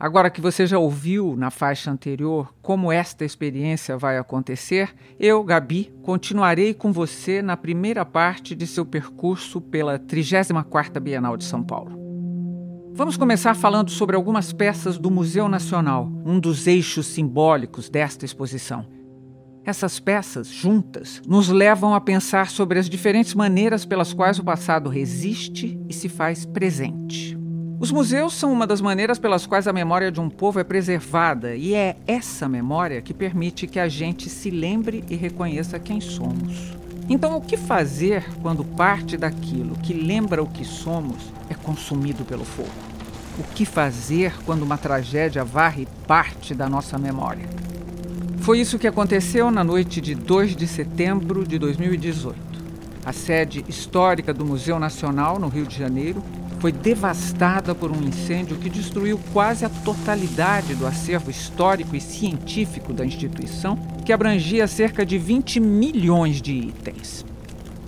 Agora que você já ouviu na faixa anterior como esta experiência vai acontecer, eu, Gabi, continuarei com você na primeira parte de seu percurso pela 34ª Bienal de São Paulo. Vamos começar falando sobre algumas peças do Museu Nacional, um dos eixos simbólicos desta exposição. Essas peças, juntas, nos levam a pensar sobre as diferentes maneiras pelas quais o passado resiste e se faz presente. Os museus são uma das maneiras pelas quais a memória de um povo é preservada, e é essa memória que permite que a gente se lembre e reconheça quem somos. Então, o que fazer quando parte daquilo que lembra o que somos é consumido pelo fogo? O que fazer quando uma tragédia varre parte da nossa memória? Foi isso que aconteceu na noite de 2 de setembro de 2018. A sede histórica do Museu Nacional, no Rio de Janeiro, foi devastada por um incêndio que destruiu quase a totalidade do acervo histórico e científico da instituição, que abrangia cerca de 20 milhões de itens.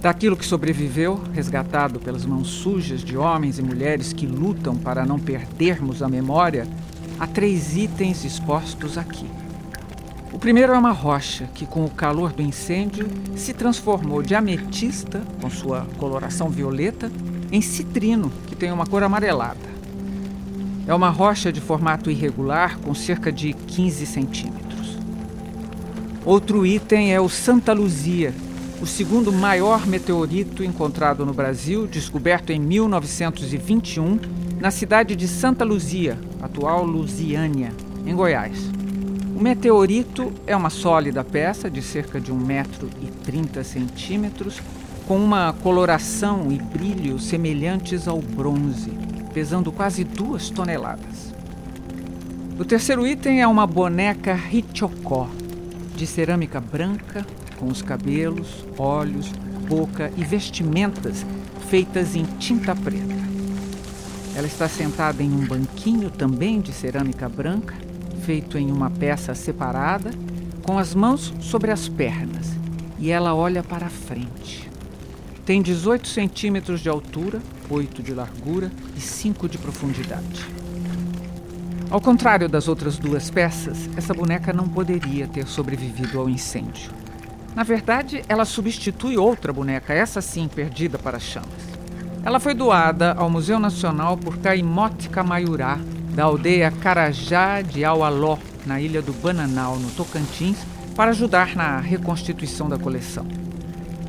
Daquilo que sobreviveu, resgatado pelas mãos sujas de homens e mulheres que lutam para não perdermos a memória, há três itens expostos aqui. O primeiro é uma rocha que, com o calor do incêndio, se transformou de ametista, com sua coloração violeta, em citrino, que tem uma cor amarelada. É uma rocha de formato irregular com cerca de 15 centímetros. Outro item é o Santa Luzia, o segundo maior meteorito encontrado no Brasil, descoberto em 1921 na cidade de Santa Luzia, atual Lusiânia, em Goiás. O meteorito é uma sólida peça de cerca de 1,30m com uma coloração e brilho semelhantes ao bronze, pesando quase duas toneladas. O terceiro item é uma boneca Hichokó, de cerâmica branca, com os cabelos, olhos, boca e vestimentas feitas em tinta preta. Ela está sentada em um banquinho também de cerâmica branca, feito em uma peça separada, com as mãos sobre as pernas, e ela olha para a frente. Tem 18 centímetros de altura, 8 de largura e 5 de profundidade. Ao contrário das outras duas peças, essa boneca não poderia ter sobrevivido ao incêndio. Na verdade, ela substitui outra boneca, essa sim perdida para as chamas. Ela foi doada ao Museu Nacional por Caimote Camaiurá, da aldeia Carajá de Aualó, na ilha do Bananal, no Tocantins, para ajudar na reconstituição da coleção.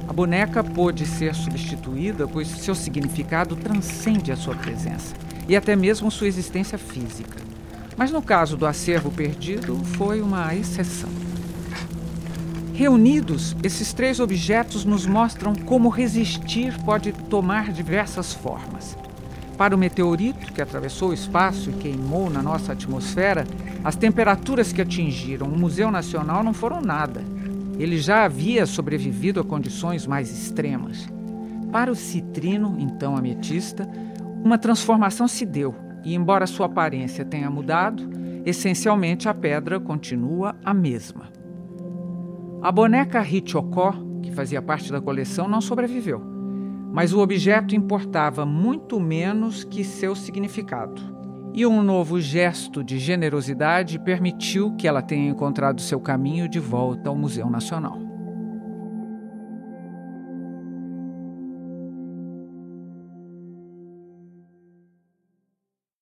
A boneca pôde ser substituída, pois seu significado transcende a sua presença e até mesmo sua existência física. Mas no caso do acervo perdido, foi uma exceção. Reunidos, esses três objetos nos mostram como resistir pode tomar diversas formas. Para o meteorito que atravessou o espaço e queimou na nossa atmosfera, as temperaturas que atingiram o Museu Nacional não foram nada. Ele já havia sobrevivido a condições mais extremas. Para o citrino, então ametista, uma transformação se deu e, embora sua aparência tenha mudado, essencialmente a pedra continua a mesma. A boneca Hichokó, que fazia parte da coleção, não sobreviveu, mas o objeto importava muito menos que seu significado. E um novo gesto de generosidade permitiu que ela tenha encontrado seu caminho de volta ao Museu Nacional.